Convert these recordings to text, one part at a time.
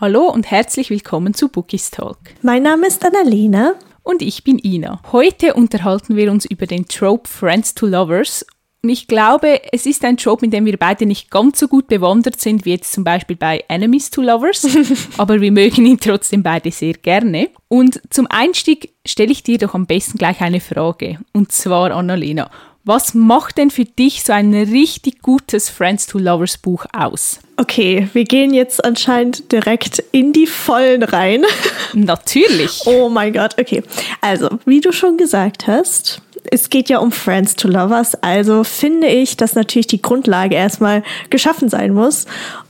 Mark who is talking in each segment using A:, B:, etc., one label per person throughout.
A: Hallo und herzlich willkommen zu Bookies Talk.
B: Mein Name ist Annalena.
A: Und ich bin Ina. Heute unterhalten wir uns über den Trope Friends to Lovers. Und ich glaube, es ist ein Trope, in dem wir beide nicht ganz so gut bewandert sind, wie jetzt zum Beispiel bei Enemies to Lovers. aber wir mögen ihn trotzdem beide sehr gerne. Und zum Einstieg stelle ich dir doch am besten gleich eine Frage. Und zwar, Annalena, was macht denn für dich so ein richtig gutes Friends to Lovers Buch aus?
B: Okay, wir gehen jetzt anscheinend direkt in die Vollen rein.
A: Natürlich.
B: oh mein Gott, okay. Also, wie du schon gesagt hast, es geht ja um Friends to Lovers, also finde ich, dass natürlich die Grundlage erstmal geschaffen sein muss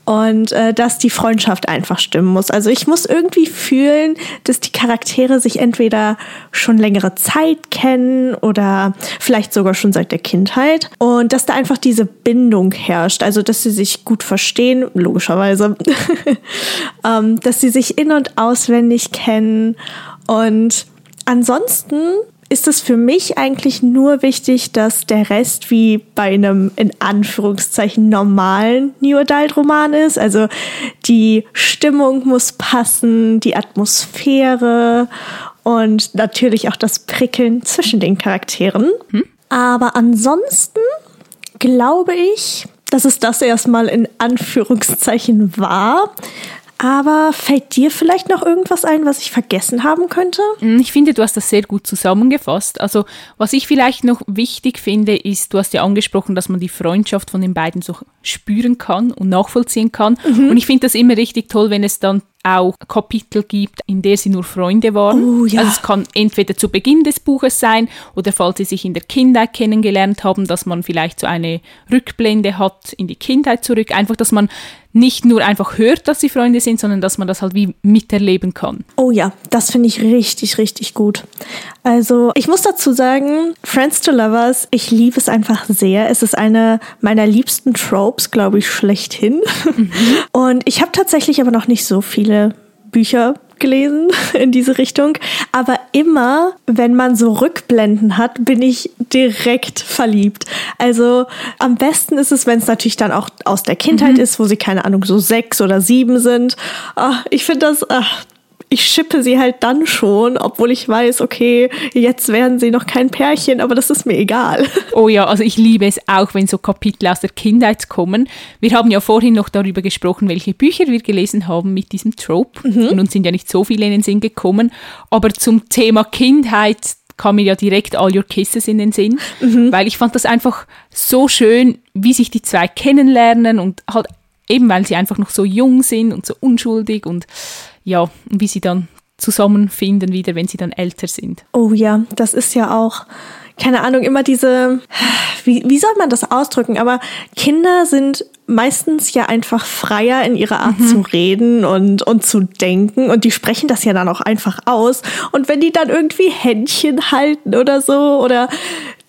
B: und äh, dass die Freundschaft einfach stimmen muss. Also ich muss irgendwie fühlen, dass die Charaktere sich entweder schon längere Zeit kennen oder vielleicht sogar schon seit der Kindheit. Und dass da einfach diese Bindung herrscht, also dass sie sich gut verstehen, logischerweise, ähm, dass sie sich in und auswendig kennen. Und ansonsten ist es für mich eigentlich nur wichtig, dass der Rest wie bei einem in Anführungszeichen normalen New Adult Roman ist. Also die Stimmung muss passen, die Atmosphäre und natürlich auch das Prickeln zwischen den Charakteren. Hm? Aber ansonsten glaube ich, dass es das erstmal in Anführungszeichen war. Aber fällt dir vielleicht noch irgendwas ein, was ich vergessen haben könnte?
A: Mm, ich finde, du hast das sehr gut zusammengefasst. Also, was ich vielleicht noch wichtig finde, ist, du hast ja angesprochen, dass man die Freundschaft von den beiden so spüren kann und nachvollziehen kann. Mhm. Und ich finde das immer richtig toll, wenn es dann auch Kapitel gibt, in der sie nur Freunde waren. Oh, ja. Also es kann entweder zu Beginn des Buches sein oder falls sie sich in der Kindheit kennengelernt haben, dass man vielleicht so eine Rückblende hat in die Kindheit zurück. Einfach, dass man nicht nur einfach hört, dass sie Freunde sind, sondern dass man das halt wie miterleben kann.
B: Oh ja, das finde ich richtig, richtig gut. Also ich muss dazu sagen, Friends to Lovers, ich liebe es einfach sehr. Es ist eine meiner liebsten Tropes, glaube ich, schlechthin. Mhm. Und ich habe tatsächlich aber noch nicht so viele Bücher gelesen in diese Richtung. Aber immer, wenn man so Rückblenden hat, bin ich direkt verliebt. Also am besten ist es, wenn es natürlich dann auch aus der Kindheit mhm. ist, wo sie keine Ahnung so sechs oder sieben sind. Ach, ich finde das, ach, ich schippe sie halt dann schon, obwohl ich weiß, okay, jetzt werden sie noch kein Pärchen, aber das ist mir egal.
A: Oh ja, also ich liebe es auch, wenn so Kapitel aus der Kindheit kommen. Wir haben ja vorhin noch darüber gesprochen, welche Bücher wir gelesen haben mit diesem Trope. Mhm. Und uns sind ja nicht so viele in den Sinn gekommen. Aber zum Thema Kindheit kam mir ja direkt All Your Kisses in den Sinn, mhm. weil ich fand das einfach so schön, wie sich die zwei kennenlernen und halt eben, weil sie einfach noch so jung sind und so unschuldig und ja, wie sie dann zusammenfinden wieder, wenn sie dann älter sind.
B: Oh ja, das ist ja auch, keine Ahnung, immer diese, wie, wie soll man das ausdrücken? Aber Kinder sind meistens ja einfach freier in ihrer Art mhm. zu reden und, und zu denken und die sprechen das ja dann auch einfach aus. Und wenn die dann irgendwie Händchen halten oder so oder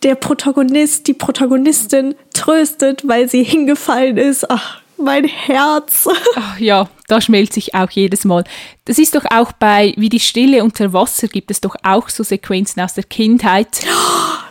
B: der Protagonist, die Protagonistin tröstet, weil sie hingefallen ist, ach, mein Herz.
A: Ach, ja, da schmelzt sich auch jedes Mal. Das ist doch auch bei Wie die Stille unter Wasser gibt es doch auch so Sequenzen aus der Kindheit.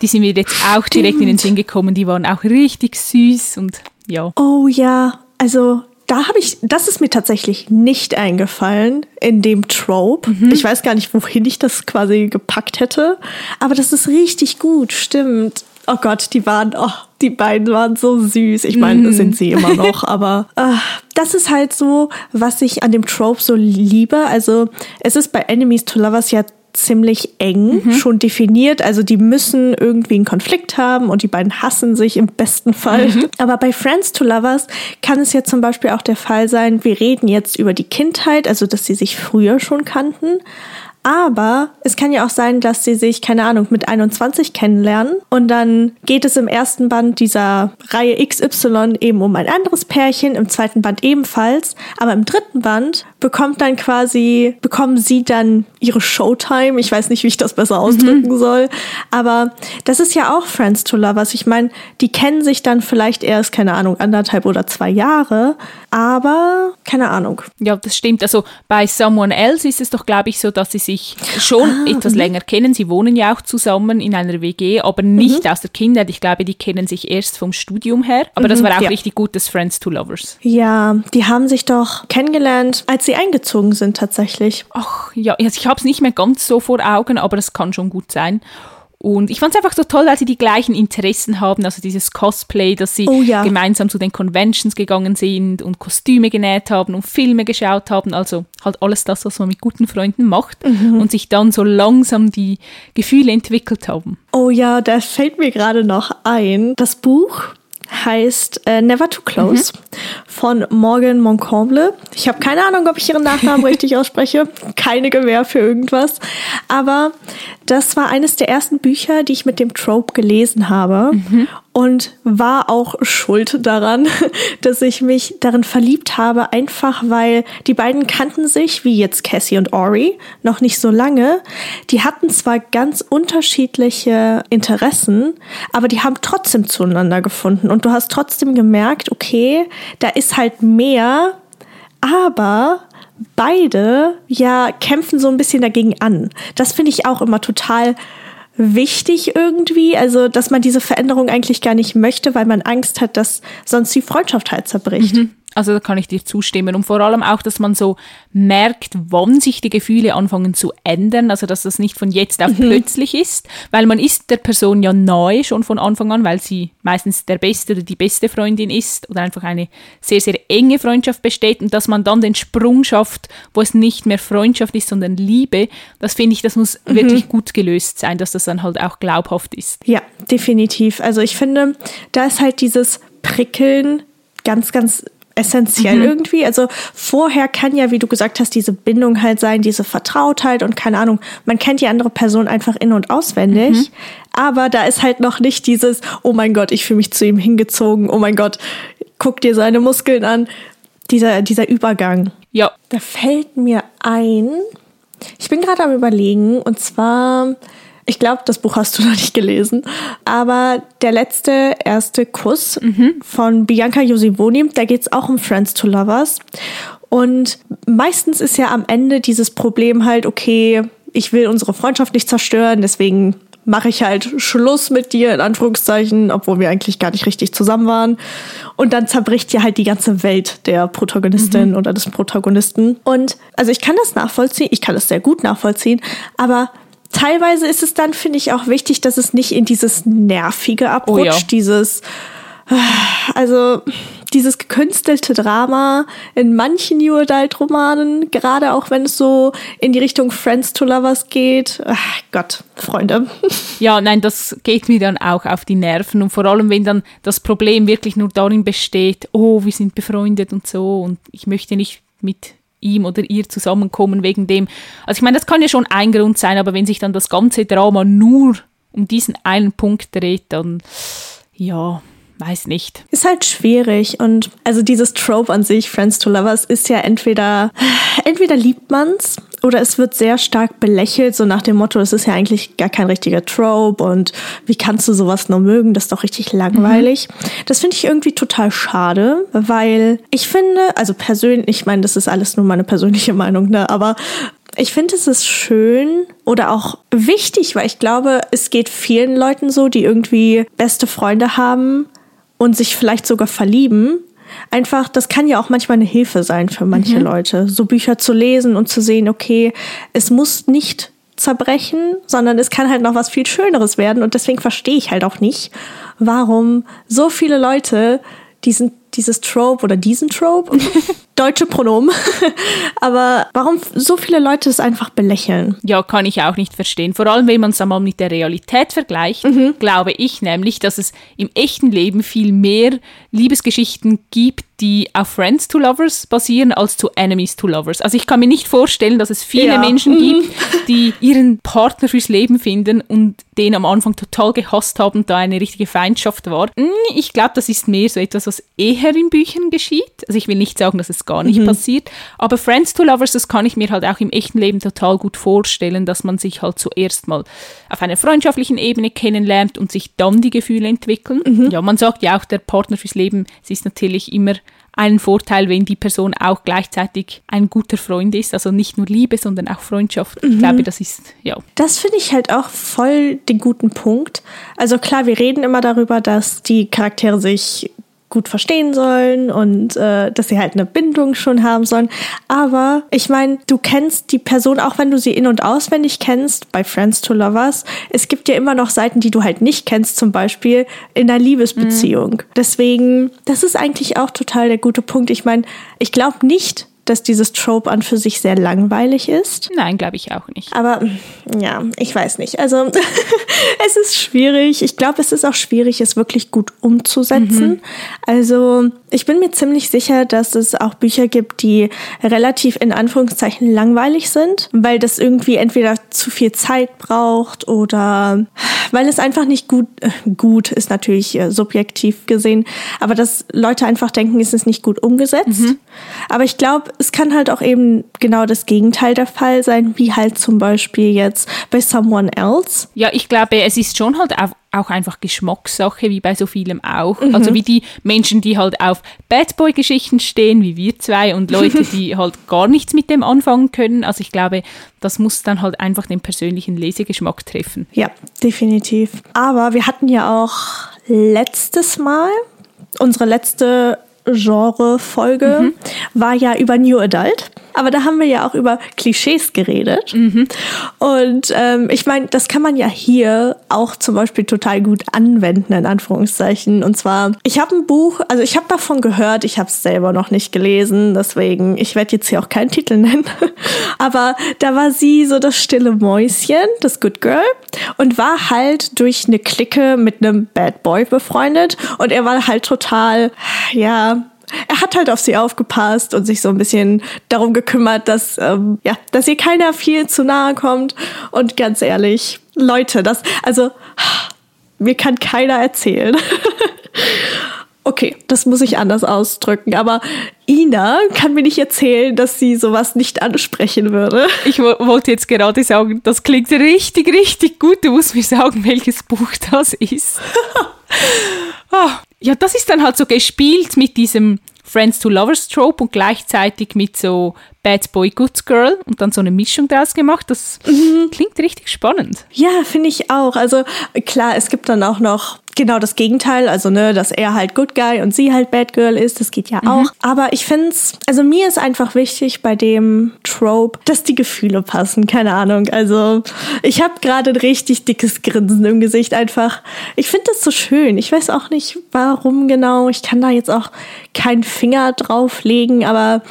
A: Die sind mir jetzt auch Stimmt. direkt in den Sinn gekommen. Die waren auch richtig süß und ja.
B: Oh ja, also da habe ich, das ist mir tatsächlich nicht eingefallen in dem Trope. Mhm. Ich weiß gar nicht, wohin ich das quasi gepackt hätte, aber das ist richtig gut, stimmt oh Gott, die waren, oh, die beiden waren so süß. Ich meine, das sind sie immer noch, aber äh, das ist halt so, was ich an dem Trope so liebe. Also es ist bei Enemies to Lovers ja ziemlich eng mhm. schon definiert. Also die müssen irgendwie einen Konflikt haben und die beiden hassen sich im besten Fall. Mhm. Aber bei Friends to Lovers kann es ja zum Beispiel auch der Fall sein, wir reden jetzt über die Kindheit, also dass sie sich früher schon kannten. Aber es kann ja auch sein, dass sie sich, keine Ahnung, mit 21 kennenlernen und dann geht es im ersten Band dieser Reihe XY eben um ein anderes Pärchen, im zweiten Band ebenfalls, aber im dritten Band bekommt dann quasi, bekommen sie dann ihre Showtime. Ich weiß nicht, wie ich das besser ausdrücken mhm. soll, aber das ist ja auch Friends to Lovers. Ich meine, die kennen sich dann vielleicht erst, keine Ahnung, anderthalb oder zwei Jahre, aber keine Ahnung.
A: Ja, das stimmt. Also bei Someone Else ist es doch, glaube ich, so, dass sie sich schon ah, etwas mhm. länger kennen. Sie wohnen ja auch zusammen in einer WG, aber nicht mhm. aus der Kindheit. Ich glaube, die kennen sich erst vom Studium her. Aber das mhm, war auch ja. richtig gutes Friends to Lovers.
B: Ja, die haben sich doch kennengelernt, als sie eingezogen sind tatsächlich.
A: Ach ja, also ich habe es nicht mehr ganz so vor Augen, aber das kann schon gut sein. Und ich fand es einfach so toll, dass sie die gleichen Interessen haben, also dieses Cosplay, dass sie
B: Oh ja.
A: gemeinsam zu den Conventions gegangen sind und Kostüme genäht haben und Filme geschaut haben, also halt alles das, was man mit guten Freunden macht
B: Mhm.
A: und sich dann so langsam die Gefühle entwickelt haben.
B: Oh ja, da fällt mir gerade noch ein. Das Buch heißt äh, Never Too Close von Morgan Moncomble. Ich habe keine Ahnung, ob ich ihren Nachnamen richtig ausspreche. Keine Gewähr für irgendwas. Aber das war eines der ersten Bücher, die ich mit dem Trope gelesen habe. Und war auch schuld daran, dass ich mich darin verliebt habe, einfach weil die beiden kannten sich, wie jetzt Cassie und Ori, noch nicht so lange. Die hatten zwar ganz unterschiedliche Interessen, aber die haben trotzdem zueinander gefunden. Und du hast trotzdem gemerkt, okay, da ist halt mehr, aber beide ja kämpfen so ein bisschen dagegen an. Das finde ich auch immer total wichtig irgendwie, also dass man diese Veränderung eigentlich gar nicht möchte, weil man Angst hat, dass sonst die Freundschaft halt zerbricht.
A: Also da kann ich dir zustimmen. Und vor allem auch, dass man so merkt, wann sich die Gefühle anfangen zu ändern. Also dass das nicht von jetzt auf plötzlich ist, weil man ist der Person ja neu schon von Anfang an, weil sie meistens der beste oder die beste Freundin ist oder einfach eine sehr, sehr enge Freundschaft besteht und dass man dann den Sprung schafft, wo es nicht mehr Freundschaft ist, sondern Liebe. Das finde ich, das muss wirklich gut gelöst sein, dass das dann halt auch glaubhaft ist.
B: Ja, definitiv. Also ich finde, da ist halt dieses Prickeln ganz, ganz essentiell irgendwie. Also vorher kann ja, wie du gesagt hast, diese Bindung halt sein, diese Vertrautheit und keine Ahnung, man kennt die andere Person einfach in- und auswendig. Aber da ist halt noch nicht dieses, oh mein Gott, ich fühle mich zu ihm hingezogen, oh mein Gott, guck dir seine Muskeln an. Dieser, dieser Übergang.
A: Ja,
B: Da fällt mir ein, ich bin gerade am Überlegen, und zwar, ich glaube, das Buch hast du noch nicht gelesen, aber der letzte erste Kuss von Bianca Josivoni, da geht es auch um Friends to Lovers. Und meistens ist ja am Ende dieses Problem halt, okay, ich will unsere Freundschaft nicht zerstören, deswegen mache ich halt Schluss mit dir, in Anführungszeichen, obwohl wir eigentlich gar nicht richtig zusammen waren. Und dann zerbricht ja halt die ganze Welt der Protagonistin oder des Protagonisten. Und also ich kann das nachvollziehen, ich kann das sehr gut nachvollziehen, aber teilweise ist es dann, finde ich, auch wichtig, dass es nicht in dieses Nervige abrutscht,
A: Oh ja.
B: dieses also dieses gekünstelte Drama in manchen New Adult Romanen, gerade auch wenn es so in die Richtung Friends to Lovers geht. Ach Gott, Freunde.
A: Ja, nein, das geht mir dann auch auf die Nerven. Und vor allem, wenn dann das Problem wirklich nur darin besteht, oh, wir sind befreundet und so und ich möchte nicht mit ihm oder ihr zusammenkommen wegen dem. Also ich meine, das kann ja schon ein Grund sein, aber wenn sich dann das ganze Drama nur um diesen einen Punkt dreht, dann ja, weiß nicht.
B: Ist halt schwierig und also dieses Trope an sich, Friends to Lovers, ist ja entweder, entweder liebt man's oder es wird sehr stark belächelt, so nach dem Motto, es ist ja eigentlich gar kein richtiger Trope und wie kannst du sowas nur mögen? Das ist doch richtig langweilig. Das finde ich irgendwie total schade, weil ich finde, also persönlich, ich meine, das ist alles nur meine persönliche Meinung, ne, aber ich finde, es ist schön oder auch wichtig, weil ich glaube, es geht vielen Leuten so, die irgendwie beste Freunde haben und sich vielleicht sogar verlieben. Einfach, das kann ja auch manchmal eine Hilfe sein für manche Leute, so Bücher zu lesen und zu sehen, okay, es muss nicht zerbrechen, sondern es kann halt noch was viel Schöneres werden. Und deswegen verstehe ich halt auch nicht, warum so viele Leute diesen, dieses Trope oder diesen Trope, deutsche Pronomen, aber warum so viele Leute es einfach belächeln.
A: Ja, kann ich auch nicht verstehen. Vor allem, wenn man es einmal mit der Realität vergleicht, glaube ich nämlich, dass es im echten Leben viel mehr Liebesgeschichten gibt, die auf Friends to Lovers basieren, als zu Enemies to Lovers. Also ich kann mir nicht vorstellen, dass es viele
B: Ja.
A: Menschen gibt, die ihren Partner fürs Leben finden und den am Anfang total gehasst haben, da eine richtige Feindschaft war. Hm, Ich glaube, das ist mehr so etwas, was eher in Büchern geschieht. Also ich will nicht sagen, dass es gar nicht passiert, aber Friends to Lovers, das kann ich mir halt auch im echten Leben total gut vorstellen, dass man sich halt zuerst mal auf einer freundschaftlichen Ebene kennenlernt und sich dann die Gefühle entwickeln. Ja, man sagt ja auch, der Partner fürs Leben, es ist natürlich immer einen Vorteil, wenn die Person auch gleichzeitig ein guter Freund ist, also nicht nur Liebe, sondern auch Freundschaft. Ich glaube, das ist, ja.
B: Das finde ich halt auch voll den guten Punkt. Also klar, wir reden immer darüber, dass die Charaktere sich gut verstehen sollen und äh, dass sie halt eine Bindung schon haben sollen. Aber ich meine, du kennst die Person, auch wenn du sie in- und auswendig kennst, bei Friends to Lovers. Es gibt ja immer noch Seiten, die du halt nicht kennst, zum Beispiel in einer Liebesbeziehung. Mhm. Deswegen, das ist eigentlich auch total der gute Punkt. Ich meine, ich glaube nicht, dass dieses Trope an für sich sehr langweilig ist.
A: Nein, glaube ich auch nicht.
B: Aber ja, ich weiß nicht. Also es ist schwierig. Ich glaube, es ist auch schwierig, es wirklich gut umzusetzen. Mhm. Also ich bin mir ziemlich sicher, dass es auch Bücher gibt, die relativ in Anführungszeichen langweilig sind, weil das irgendwie entweder zu viel Zeit braucht oder weil es einfach nicht gut, äh, gut ist natürlich äh, subjektiv gesehen, aber dass Leute einfach denken, es ist nicht gut umgesetzt. Mhm. Aber ich glaube, es kann halt auch eben genau das Gegenteil der Fall sein, wie halt zum Beispiel jetzt bei Someone Else.
A: Ja, ich glaube, es ist schon halt auch auch einfach Geschmackssache, wie bei so vielem auch. Mhm. Also wie die Menschen, die halt auf Bad Boy-Geschichten stehen, wie wir zwei, und Leute, die halt gar nichts mit dem anfangen können. Also ich glaube, das muss dann halt einfach den persönlichen Lesegeschmack treffen.
B: Ja, definitiv. Aber wir hatten ja auch letztes Mal unsere letzte Genre-Folge mhm. war ja über New Adult. Aber da haben wir ja auch über Klischees geredet. Mhm. Und ähm, ich meine, das kann man ja hier auch zum Beispiel total gut anwenden, in Anführungszeichen. Und zwar, ich habe ein Buch, also ich habe davon gehört, ich habe es selber noch nicht gelesen, deswegen, ich werde jetzt hier auch keinen Titel nennen. Aber da war sie so das stille Mäuschen, das Good Girl, und war halt durch eine Clique mit einem Bad Boy befreundet. Und er war halt total, ja, er hat halt auf sie aufgepasst und sich so ein bisschen darum gekümmert, dass, ähm, ja, dass ihr keiner viel zu nahe kommt. Und ganz ehrlich, Leute, das, also, mir kann keiner erzählen. okay, das muss ich anders ausdrücken, aber Ina kann mir nicht erzählen, dass sie sowas nicht ansprechen würde.
A: Ich wollte jetzt gerade sagen, das klingt richtig, richtig gut. Du musst mir sagen, welches Buch das ist. oh, ja, das ist dann halt so gespielt mit diesem Friends to Lovers Trope und gleichzeitig mit so Bad Boy Good Girl und dann so eine Mischung daraus gemacht. Das mhm. klingt richtig spannend.
B: Ja, finde ich auch. Also klar, es gibt dann auch noch genau das Gegenteil, also ne, dass er halt Good Guy und sie halt Bad Girl ist, das geht ja mhm. auch. Aber ich finde es, also mir ist einfach wichtig bei dem Trope, dass die Gefühle passen, keine Ahnung. Also ich habe gerade ein richtig dickes Grinsen im Gesicht einfach. Ich finde das so schön. Ich weiß auch nicht, warum genau. Ich kann da jetzt auch keinen Finger drauflegen, aber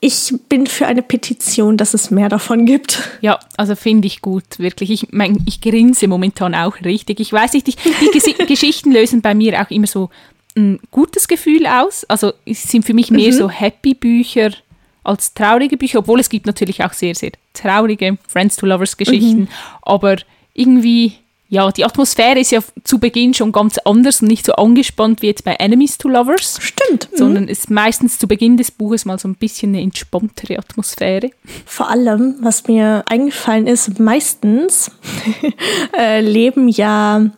B: ich bin für eine Petition, dass es mehr davon gibt.
A: Ja, also finde ich gut, wirklich. Ich mein, ich grinse momentan auch richtig. Ich weiß nicht, die, die Geschichten lösen bei mir auch immer so ein gutes Gefühl aus. Also es sind für mich mehr mhm. so Happy-Bücher als traurige Bücher, obwohl es gibt natürlich auch sehr, sehr traurige Friends to Lovers Geschichten. Mhm. Aber irgendwie ja, die Atmosphäre ist ja zu Beginn schon ganz anders und nicht so angespannt wie jetzt bei Enemies to Lovers.
B: Stimmt.
A: Sondern mhm. ist meistens zu Beginn des Buches mal so ein bisschen eine entspanntere Atmosphäre.
B: Vor allem, was mir eingefallen ist, meistens äh, leben ja,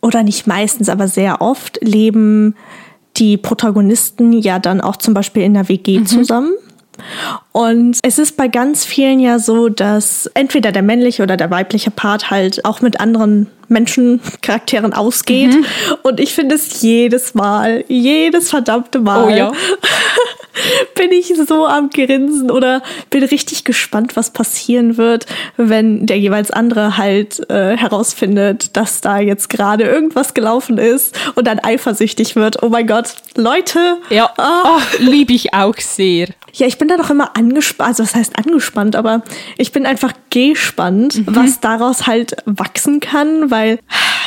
B: oder nicht meistens, aber sehr oft leben die Protagonisten ja dann auch zum Beispiel in der WG mhm. zusammen. Und es ist bei ganz vielen ja so, dass entweder der männliche oder der weibliche Part halt auch mit anderen Menschencharakteren ausgeht. Mhm. Und ich finde es jedes Mal, jedes verdammte Mal. Oh ja. bin ich so am Grinsen oder bin richtig gespannt, was passieren wird, wenn der jeweils andere halt äh, herausfindet, dass da jetzt gerade irgendwas gelaufen ist und dann eifersüchtig wird. Oh mein Gott, Leute.
A: Ja, oh. oh, liebe ich auch sehr.
B: Ja, ich bin da doch immer angespannt, also was heißt angespannt, aber ich bin einfach gespannt, mhm. was daraus halt wachsen kann, weil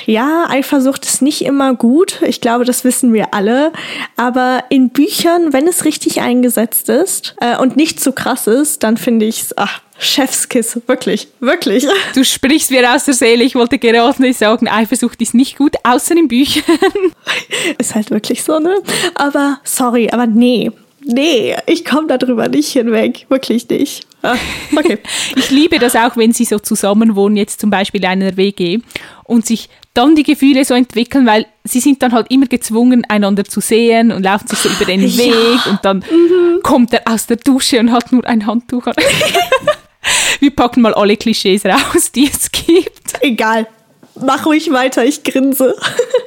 B: ja, Eifersucht ist nicht immer gut. Ich glaube, das wissen wir alle. Aber in Büchern, wenn es richtig eingesetzt ist äh, und nicht zu so krass ist, dann finde ich es, ach, Chefskiss, wirklich, wirklich.
A: Du sprichst mir aus der Seele. Ich wollte gerade nicht sagen, Eifersucht ist nicht gut, außer in Büchern.
B: Ist halt wirklich so, ne? Aber sorry, aber nee, nee, ich komme darüber nicht hinweg. Wirklich nicht. Ah, okay.
A: ich liebe das auch, wenn sie so zusammenwohnen, jetzt zum Beispiel in einer WG und sich dann die Gefühle so entwickeln, weil sie sind dann halt immer gezwungen, einander zu sehen und laufen sich so über den ja. Weg und dann mhm. kommt er aus der Dusche und hat nur ein Handtuch an. Wir packen mal alle Klischees raus, die es gibt.
B: Egal. Mach ruhig weiter, ich grinse.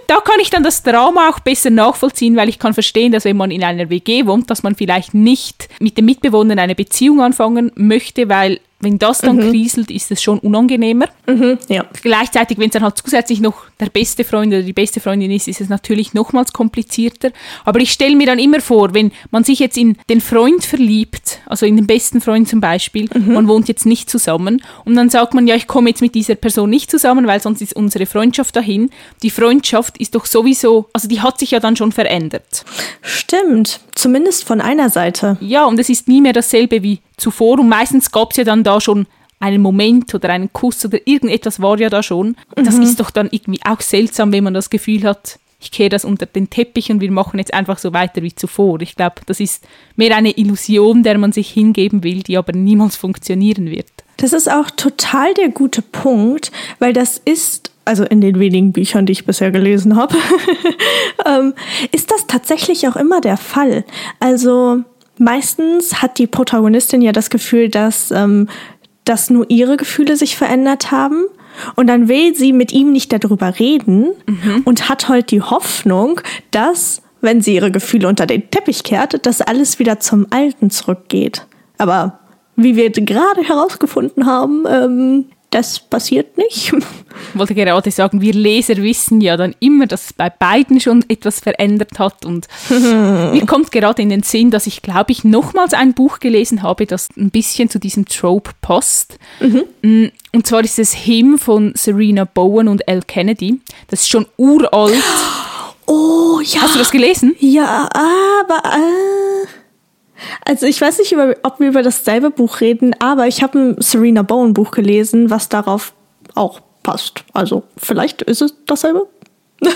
A: Da kann ich dann das Drama auch besser nachvollziehen, weil ich kann verstehen, dass wenn man in einer WG wohnt, dass man vielleicht nicht mit dem Mitbewohner eine Beziehung anfangen möchte, weil wenn das dann mhm. kriselt, ist es schon unangenehmer.
B: Mhm, ja.
A: Gleichzeitig, wenn es dann halt zusätzlich noch der beste Freund oder die beste Freundin ist, ist es natürlich nochmals komplizierter. Aber ich stelle mir dann immer vor, wenn man sich jetzt in den Freund verliebt, also in den besten Freund zum Beispiel, mhm. man wohnt jetzt nicht zusammen und dann sagt man, ja, ich komme jetzt mit dieser Person nicht zusammen, weil sonst ist unsere Freundschaft dahin. Die Freundschaft ist doch sowieso, also die hat sich ja dann schon verändert.
B: Stimmt, zumindest von einer Seite.
A: Ja, und es ist nie mehr dasselbe wie zuvor und meistens gab es ja dann da schon einen Moment oder einen Kuss oder irgendetwas war ja da schon. Das mhm. ist doch dann irgendwie auch seltsam, wenn man das Gefühl hat, ich kehre das unter den Teppich und wir machen jetzt einfach so weiter wie zuvor. Ich glaube, das ist mehr eine Illusion, der man sich hingeben will, die aber niemals funktionieren wird.
B: Das ist auch total der gute Punkt, weil das ist, also in den wenigen Büchern, die ich bisher gelesen habe, ähm, ist das tatsächlich auch immer der Fall. Also Meistens hat die Protagonistin ja das Gefühl, dass, ähm, dass nur ihre Gefühle sich verändert haben. Und dann will sie mit ihm nicht darüber reden mhm. und hat halt die Hoffnung, dass, wenn sie ihre Gefühle unter den Teppich kehrt, dass alles wieder zum Alten zurückgeht. Aber wie wir gerade herausgefunden haben, ähm, das passiert nicht.
A: Ich wollte gerade sagen, wir Leser wissen ja dann immer, dass es bei beiden schon etwas verändert hat. Und mir kommt gerade in den Sinn, dass ich, glaube ich, nochmals ein Buch gelesen habe, das ein bisschen zu diesem Trope passt. Mhm. Mm, und zwar ist es Him von Serena Bowen und Elle Kennedy. Das ist schon uralt.
B: Oh ja.
A: Hast du das gelesen?
B: Ja, aber. Äh also ich weiß nicht, ob wir über dasselbe Buch reden, aber ich habe ein Serena Bowen Buch gelesen, was darauf auch passt. Also vielleicht ist es dasselbe.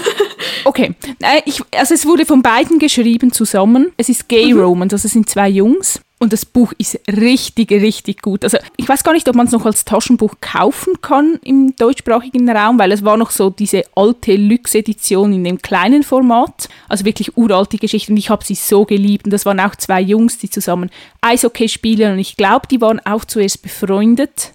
A: okay, äh, ich, also es wurde von beiden geschrieben zusammen. Es ist Gay mhm. Romance, also es sind zwei Jungs. Und das Buch ist richtig, richtig gut. Also ich weiß gar nicht, ob man es noch als Taschenbuch kaufen kann im deutschsprachigen Raum, weil es war noch so diese alte Lux-Edition in dem kleinen Format. Also wirklich uralte Geschichte. Und ich habe sie so geliebt. Und das waren auch zwei Jungs, die zusammen Eishockey spielen. Und ich glaube, die waren auch zuerst befreundet,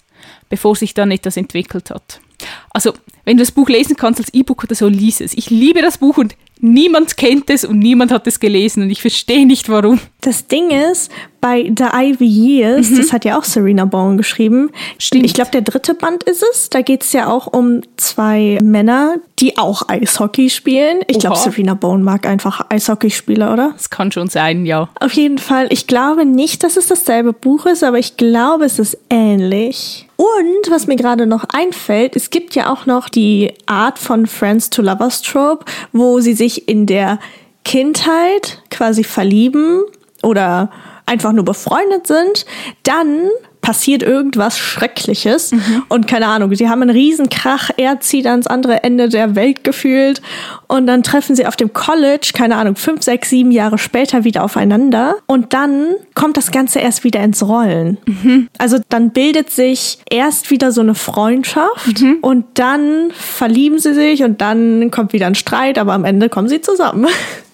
A: bevor sich dann etwas entwickelt hat. Also, wenn du das Buch lesen kannst als E-Book oder so, lies es. Ich liebe das Buch und niemand kennt es und niemand hat es gelesen und ich verstehe nicht warum.
B: Das Ding ist, bei The Ivy Years, mhm. das hat ja auch Serena Bowen geschrieben. Stimmt. Ich glaube, der dritte Band ist es. Da geht es ja auch um zwei Männer, die auch Eishockey spielen. Ich glaube, Serena Bowen mag einfach Eishockeyspieler, oder?
A: Das kann schon sein, ja.
B: Auf jeden Fall. Ich glaube nicht, dass es dasselbe Buch ist, aber ich glaube, es ist ähnlich. Und was mir gerade noch einfällt, es gibt ja auch noch die Art von Friends to Lovers Trope, wo sie sich in der Kindheit quasi verlieben oder einfach nur befreundet sind, dann passiert irgendwas Schreckliches mhm. und keine Ahnung, sie haben einen Riesenkrach, er zieht ans andere Ende der Welt gefühlt und dann treffen sie auf dem College, keine Ahnung, fünf, sechs, sieben Jahre später wieder aufeinander und dann kommt das Ganze erst wieder ins Rollen. Mhm. Also dann bildet sich erst wieder so eine Freundschaft mhm. und dann verlieben sie sich und dann kommt wieder ein Streit, aber am Ende kommen sie zusammen.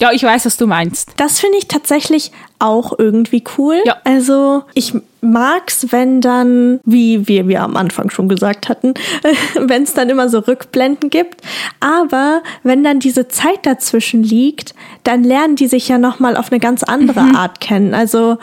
A: Ja, ich weiß, was du meinst.
B: Das finde ich tatsächlich auch irgendwie cool. Ja. Also ich mag's, wenn dann, wie wir, wir am Anfang schon gesagt hatten, wenn es dann immer so Rückblenden gibt. Aber wenn dann diese Zeit dazwischen liegt, dann lernen die sich ja nochmal auf eine ganz andere mhm. Art kennen. Also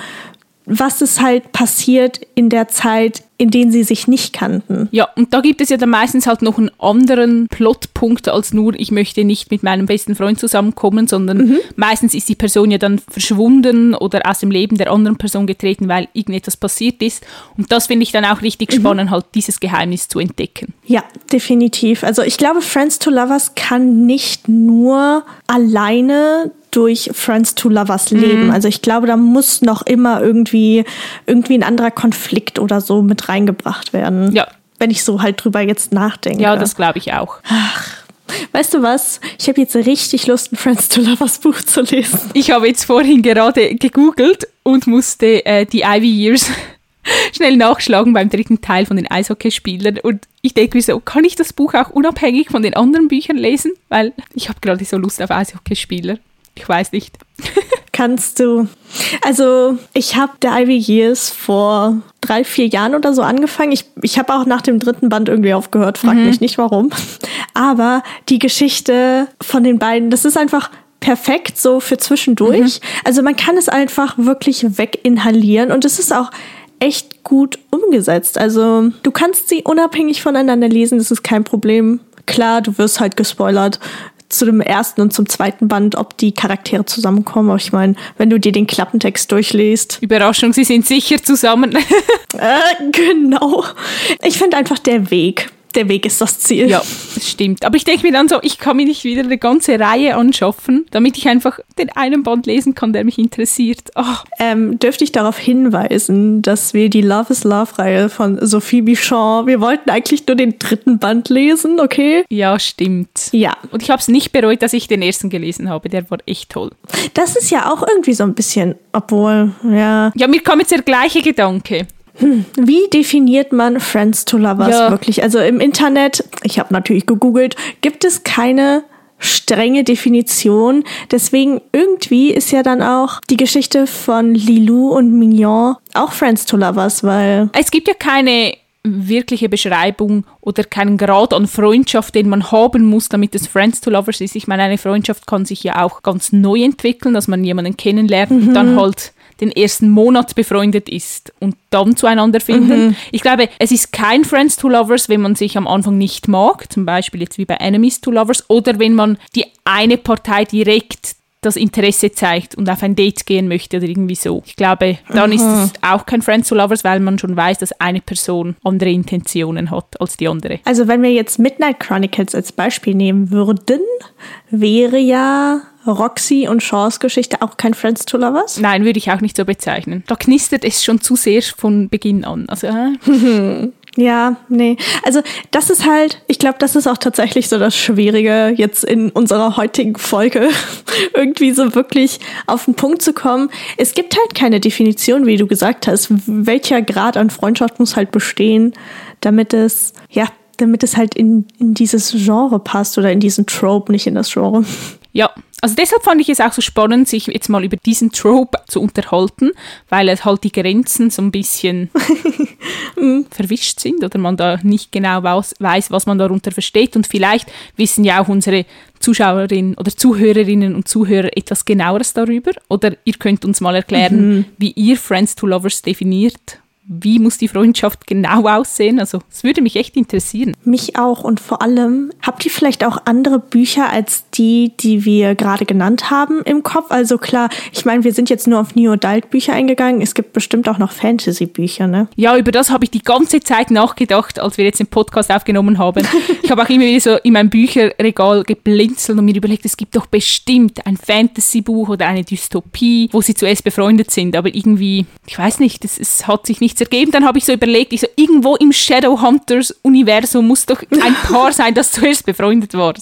B: was ist halt passiert in der Zeit, in denen sie sich nicht kannten.
A: Ja, und da gibt es ja dann meistens halt noch einen anderen Plotpunkt als nur, ich möchte nicht mit meinem besten Freund zusammenkommen, sondern mhm. meistens ist die Person ja dann verschwunden oder aus dem Leben der anderen Person getreten, weil irgendetwas passiert ist. Und das finde ich dann auch richtig mhm. spannend, halt dieses Geheimnis zu entdecken.
B: Ja, definitiv. Also ich glaube, Friends to Lovers kann nicht nur alleine durch Friends to Lovers leben. Mhm. Also ich glaube, da muss noch immer irgendwie, irgendwie ein anderer Konflikt oder so mit reingebracht werden.
A: Ja.
B: Wenn ich so halt drüber jetzt nachdenke.
A: Ja, das glaube ich auch.
B: Ach. Weißt du was? Ich habe jetzt richtig Lust, ein Friends to Lovers Buch zu lesen.
A: Ich habe jetzt vorhin gerade gegoogelt und musste äh, die Ivy Years schnell nachschlagen beim dritten Teil von den Eishockeyspielern. Und ich denke mir so, kann ich das Buch auch unabhängig von den anderen Büchern lesen? Weil ich habe gerade so Lust auf Eishockeyspieler. Ich weiß nicht.
B: kannst du. Also, ich habe The Ivy Years vor drei, vier Jahren oder so angefangen. Ich, ich habe auch nach dem dritten Band irgendwie aufgehört, frag mhm. mich nicht warum. Aber die Geschichte von den beiden, das ist einfach perfekt so für zwischendurch. Mhm. Also man kann es einfach wirklich weginhalieren und es ist auch echt gut umgesetzt. Also du kannst sie unabhängig voneinander lesen, das ist kein Problem. Klar, du wirst halt gespoilert zu dem ersten und zum zweiten Band, ob die Charaktere zusammenkommen. Aber ich meine, wenn du dir den Klappentext durchliest.
A: Überraschung, sie sind sicher zusammen.
B: äh, genau. Ich finde einfach der Weg der Weg ist das Ziel.
A: Ja, das stimmt. Aber ich denke mir dann so, ich kann mir nicht wieder eine ganze Reihe anschaffen, damit ich einfach den einen Band lesen kann, der mich interessiert. Oh.
B: Ähm, dürfte ich darauf hinweisen, dass wir die Love is Love-Reihe von Sophie Bichon, wir wollten eigentlich nur den dritten Band lesen, okay?
A: Ja, stimmt.
B: Ja.
A: Und ich habe es nicht bereut, dass ich den ersten gelesen habe. Der war echt toll.
B: Das ist ja auch irgendwie so ein bisschen, obwohl, ja.
A: Ja, mir kam jetzt der gleiche Gedanke.
B: Hm, wie definiert man Friends to Lovers ja. wirklich? Also im Internet, ich habe natürlich gegoogelt, gibt es keine strenge Definition. Deswegen irgendwie ist ja dann auch die Geschichte von Lilou und Mignon auch Friends to Lovers, weil
A: es gibt ja keine wirkliche Beschreibung oder keinen Grad an Freundschaft, den man haben muss, damit es Friends to Lovers ist. Ich meine, eine Freundschaft kann sich ja auch ganz neu entwickeln, dass man jemanden kennenlernt mhm. und dann halt den ersten Monat befreundet ist und dann zueinander finden. Mhm. Ich glaube, es ist kein Friends to Lovers, wenn man sich am Anfang nicht mag, zum Beispiel jetzt wie bei Enemies to Lovers, oder wenn man die eine Partei direkt das Interesse zeigt und auf ein Date gehen möchte oder irgendwie so. Ich glaube, dann Aha. ist es auch kein Friends to Lovers, weil man schon weiß, dass eine Person andere Intentionen hat als die andere.
B: Also wenn wir jetzt Midnight Chronicles als Beispiel nehmen würden, wäre ja Roxy und Shaws Geschichte auch kein Friends to Lovers?
A: Nein, würde ich auch nicht so bezeichnen. Da knistert es schon zu sehr von Beginn an. Also,
B: äh. Ja, nee. Also das ist halt, ich glaube, das ist auch tatsächlich so das Schwierige jetzt in unserer heutigen Folge, irgendwie so wirklich auf den Punkt zu kommen. Es gibt halt keine Definition, wie du gesagt hast, welcher Grad an Freundschaft muss halt bestehen, damit es, ja, damit es halt in, in dieses Genre passt oder in diesen Trope, nicht in das Genre.
A: Ja, also deshalb fand ich es auch so spannend, sich jetzt mal über diesen Trope zu unterhalten, weil es halt die Grenzen so ein bisschen verwischt sind oder man da nicht genau weiß, was man darunter versteht. Und vielleicht wissen ja auch unsere Zuschauerinnen oder Zuhörerinnen und Zuhörer etwas genaueres darüber. Oder ihr könnt uns mal erklären, mhm. wie ihr Friends to Lovers definiert wie muss die Freundschaft genau aussehen? Also, es würde mich echt interessieren.
B: Mich auch und vor allem, habt ihr vielleicht auch andere Bücher als die, die wir gerade genannt haben im Kopf? Also klar, ich meine, wir sind jetzt nur auf New Adult Bücher eingegangen. Es gibt bestimmt auch noch Fantasy Bücher, ne?
A: Ja, über das habe ich die ganze Zeit nachgedacht, als wir jetzt den Podcast aufgenommen haben. ich habe auch immer wieder so in meinem Bücherregal geblinzelt und mir überlegt, es gibt doch bestimmt ein Fantasy-Buch oder eine Dystopie, wo sie zuerst befreundet sind. Aber irgendwie, ich weiß nicht, es hat sich nicht nichts ergeben. Dann habe ich so überlegt, ich so, irgendwo im Shadowhunters-Universum muss doch ein Paar sein, das zuerst befreundet war.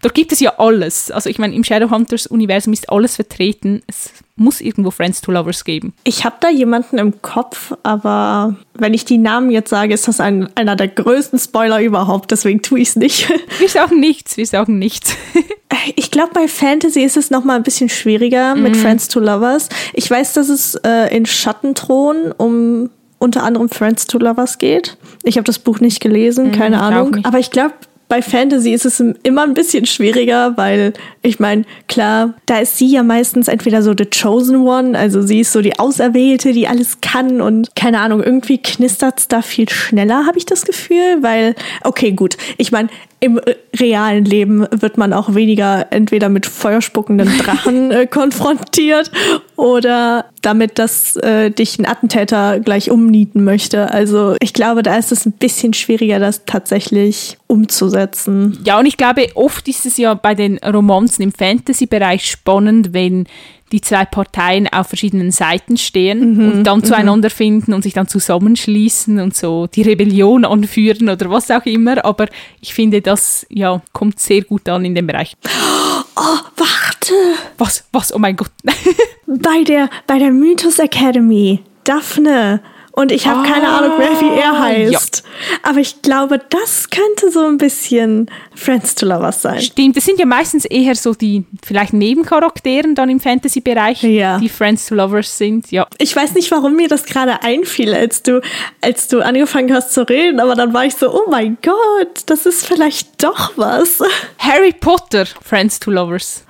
A: Dort gibt es ja alles. Also ich meine, im Shadowhunters-Universum ist alles vertreten. Es muss irgendwo Friends to Lovers geben.
B: Ich habe da jemanden im Kopf, aber wenn ich die Namen jetzt sage, ist das ein, einer der größten Spoiler überhaupt, deswegen tue ich es nicht.
A: Wir sagen nichts, wir sagen nichts.
B: ich glaube, bei Fantasy ist es noch mal ein bisschen schwieriger mit mm. Friends to Lovers. Ich weiß, dass es äh, in Schattenthron um unter anderem Friends to Lovers geht. Ich habe das Buch nicht gelesen, mhm, keine Ahnung. Aber ich glaube, bei Fantasy ist es immer ein bisschen schwieriger, weil ich meine, klar, da ist sie ja meistens entweder so the chosen one, also sie ist so die Auserwählte, die alles kann und keine Ahnung, irgendwie knistert es da viel schneller, habe ich das Gefühl, weil, okay, gut, ich meine, im realen Leben wird man auch weniger entweder mit feuerspuckenden Drachen äh, konfrontiert oder damit, dass äh, dich ein Attentäter gleich umnieten möchte. Also ich glaube, da ist es ein bisschen schwieriger, das tatsächlich umzusetzen.
A: Ja, und ich glaube, oft ist es ja bei den Romanzen im Fantasy-Bereich spannend, wenn die zwei Parteien auf verschiedenen Seiten stehen mhm, und dann mhm. zueinander finden und sich dann zusammenschließen und so die Rebellion anführen oder was auch immer. Aber ich finde, das ja, kommt sehr gut an in dem Bereich.
B: Oh, warte!
A: Was? Was? Oh mein Gott.
B: bei, der, bei der Mythos Academy, Daphne Und ich habe ah, keine Ahnung mehr, wie er heißt. Ja. Aber ich glaube, das könnte so ein bisschen Friends to Lovers sein.
A: Stimmt, das sind ja meistens eher so die vielleicht Nebencharakteren dann im Fantasy-Bereich, ja. die Friends to Lovers sind. Ja.
B: Ich weiß nicht, warum mir das gerade einfiel, als du, als du angefangen hast zu reden, aber dann war ich so, oh mein Gott, das ist vielleicht doch was.
A: Harry Potter, Friends to Lovers.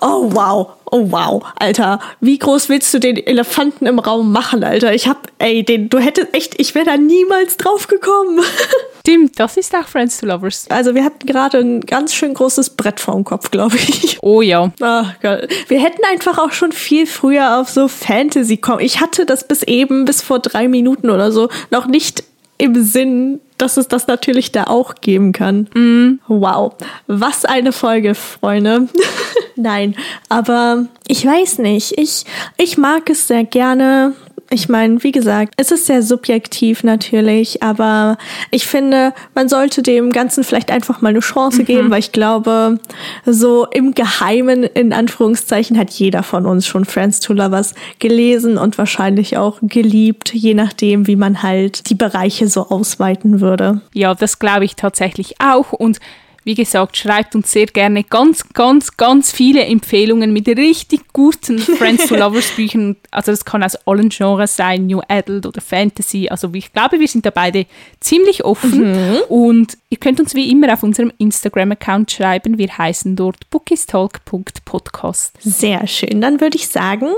B: Oh wow oh wow, Alter, wie groß willst du den Elefanten im Raum machen, Alter? Ich hab, ey, den, du hättest echt, ich wäre da niemals drauf gekommen.
A: Stimmt, das ist auch Friends to Lovers.
B: Also wir hatten gerade ein ganz schön großes Brett vorm Kopf, glaube ich.
A: Oh ja.
B: Ach Gott. Wir hätten einfach auch schon viel früher auf so Fantasy kommen. Ich hatte das bis eben, bis vor drei Minuten oder so, noch nicht im Sinn, dass es das natürlich da auch geben kann. Mm. Wow, was eine Folge, Freunde. Nein, aber ich weiß nicht. Ich, ich mag es sehr gerne, ich meine, wie gesagt, es ist sehr subjektiv natürlich, aber ich finde, man sollte dem Ganzen vielleicht einfach mal eine Chance mhm. geben, weil ich glaube, so im Geheimen, in Anführungszeichen, hat jeder von uns schon Friends to Lovers gelesen und wahrscheinlich auch geliebt, je nachdem, wie man halt die Bereiche so ausweiten würde.
A: Ja, das glaube ich tatsächlich auch und wie gesagt, schreibt uns sehr gerne ganz, ganz, ganz viele Empfehlungen mit richtig guten Friends to Lovers Büchern. Also das kann aus allen Genres sein, New Adult oder Fantasy. Also ich glaube, wir sind da beide ziemlich offen. Mhm. Und ihr könnt uns wie immer auf unserem Instagram-Account schreiben. Wir heißen dort bookistalk.podcast.
B: Sehr schön. Dann würde ich sagen,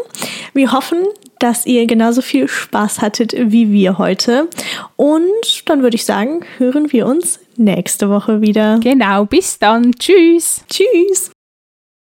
B: wir hoffen, dass ihr genauso viel Spaß hattet wie wir heute. Und dann würde ich sagen, hören wir uns nächste Woche wieder.
A: Genau, bis dann. Tschüss.
B: Tschüss.